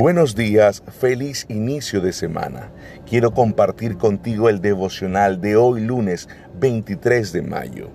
Buenos días, feliz inicio de semana. Quiero compartir contigo el devocional de hoy lunes 23 de mayo.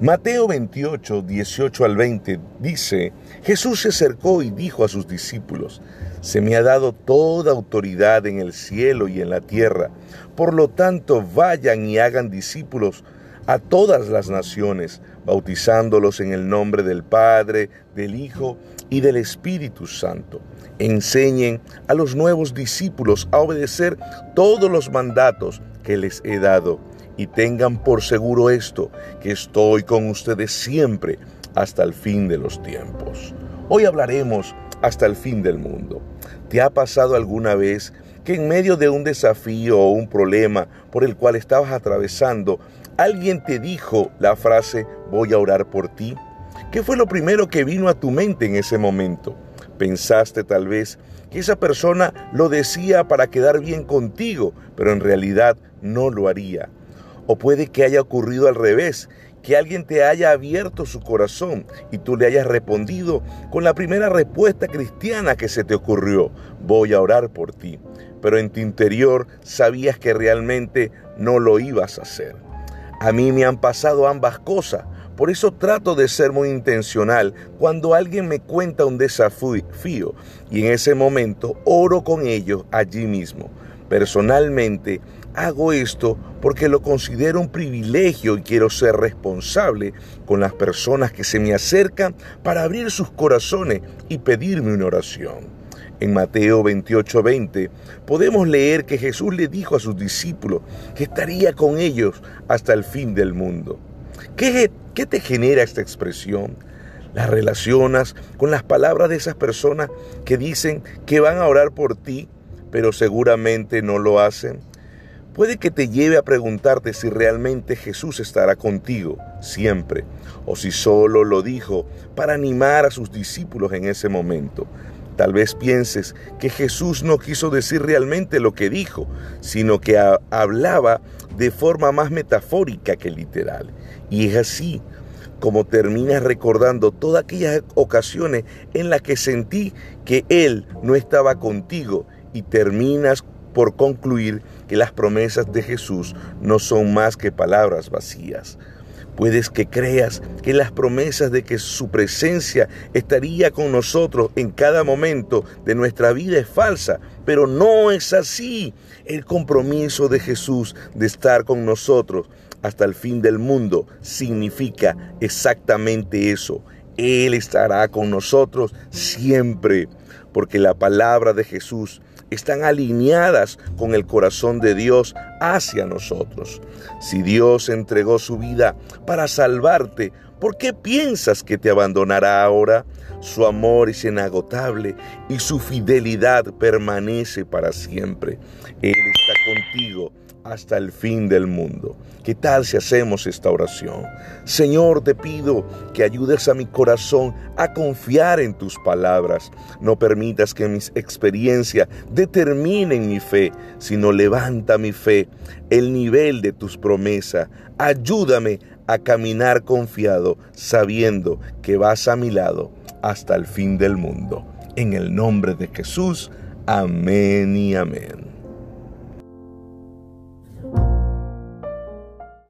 Mateo 28, 18 al 20 dice, Jesús se acercó y dijo a sus discípulos, Se me ha dado toda autoridad en el cielo y en la tierra, por lo tanto vayan y hagan discípulos a todas las naciones, bautizándolos en el nombre del Padre, del Hijo y del Espíritu Santo. Enseñen a los nuevos discípulos a obedecer todos los mandatos que les he dado y tengan por seguro esto, que estoy con ustedes siempre hasta el fin de los tiempos. Hoy hablaremos hasta el fin del mundo. ¿Te ha pasado alguna vez que en medio de un desafío o un problema por el cual estabas atravesando, alguien te dijo la frase voy a orar por ti? ¿Qué fue lo primero que vino a tu mente en ese momento? Pensaste tal vez que esa persona lo decía para quedar bien contigo, pero en realidad no lo haría. O puede que haya ocurrido al revés, que alguien te haya abierto su corazón y tú le hayas respondido con la primera respuesta cristiana que se te ocurrió, voy a orar por ti. Pero en tu interior sabías que realmente no lo ibas a hacer. A mí me han pasado ambas cosas. Por eso trato de ser muy intencional cuando alguien me cuenta un desafío y en ese momento oro con ellos allí mismo. Personalmente hago esto porque lo considero un privilegio y quiero ser responsable con las personas que se me acercan para abrir sus corazones y pedirme una oración. En Mateo 28:20 podemos leer que Jesús le dijo a sus discípulos que estaría con ellos hasta el fin del mundo. ¿Qué, qué te genera esta expresión? ¿Las relacionas con las palabras de esas personas que dicen que van a orar por ti, pero seguramente no lo hacen? Puede que te lleve a preguntarte si realmente Jesús estará contigo siempre, o si solo lo dijo para animar a sus discípulos en ese momento. Tal vez pienses que Jesús no quiso decir realmente lo que dijo, sino que hablaba de forma más metafórica que literal. Y es así como terminas recordando todas aquellas ocasiones en las que sentí que Él no estaba contigo y terminas por concluir que las promesas de Jesús no son más que palabras vacías. Puedes que creas que las promesas de que su presencia estaría con nosotros en cada momento de nuestra vida es falsa, pero no es así. El compromiso de Jesús de estar con nosotros hasta el fin del mundo significa exactamente eso. Él estará con nosotros siempre, porque la palabra de Jesús están alineadas con el corazón de Dios hacia nosotros. Si Dios entregó su vida para salvarte, ¿por qué piensas que te abandonará ahora? Su amor es inagotable y su fidelidad permanece para siempre. Él está contigo hasta el fin del mundo. ¿Qué tal si hacemos esta oración? Señor, te pido que ayudes a mi corazón a confiar en tus palabras. No permitas que mis experiencias determinen mi fe, sino levanta mi fe, el nivel de tus promesas. Ayúdame a caminar confiado, sabiendo que vas a mi lado hasta el fin del mundo. En el nombre de Jesús, amén y amén.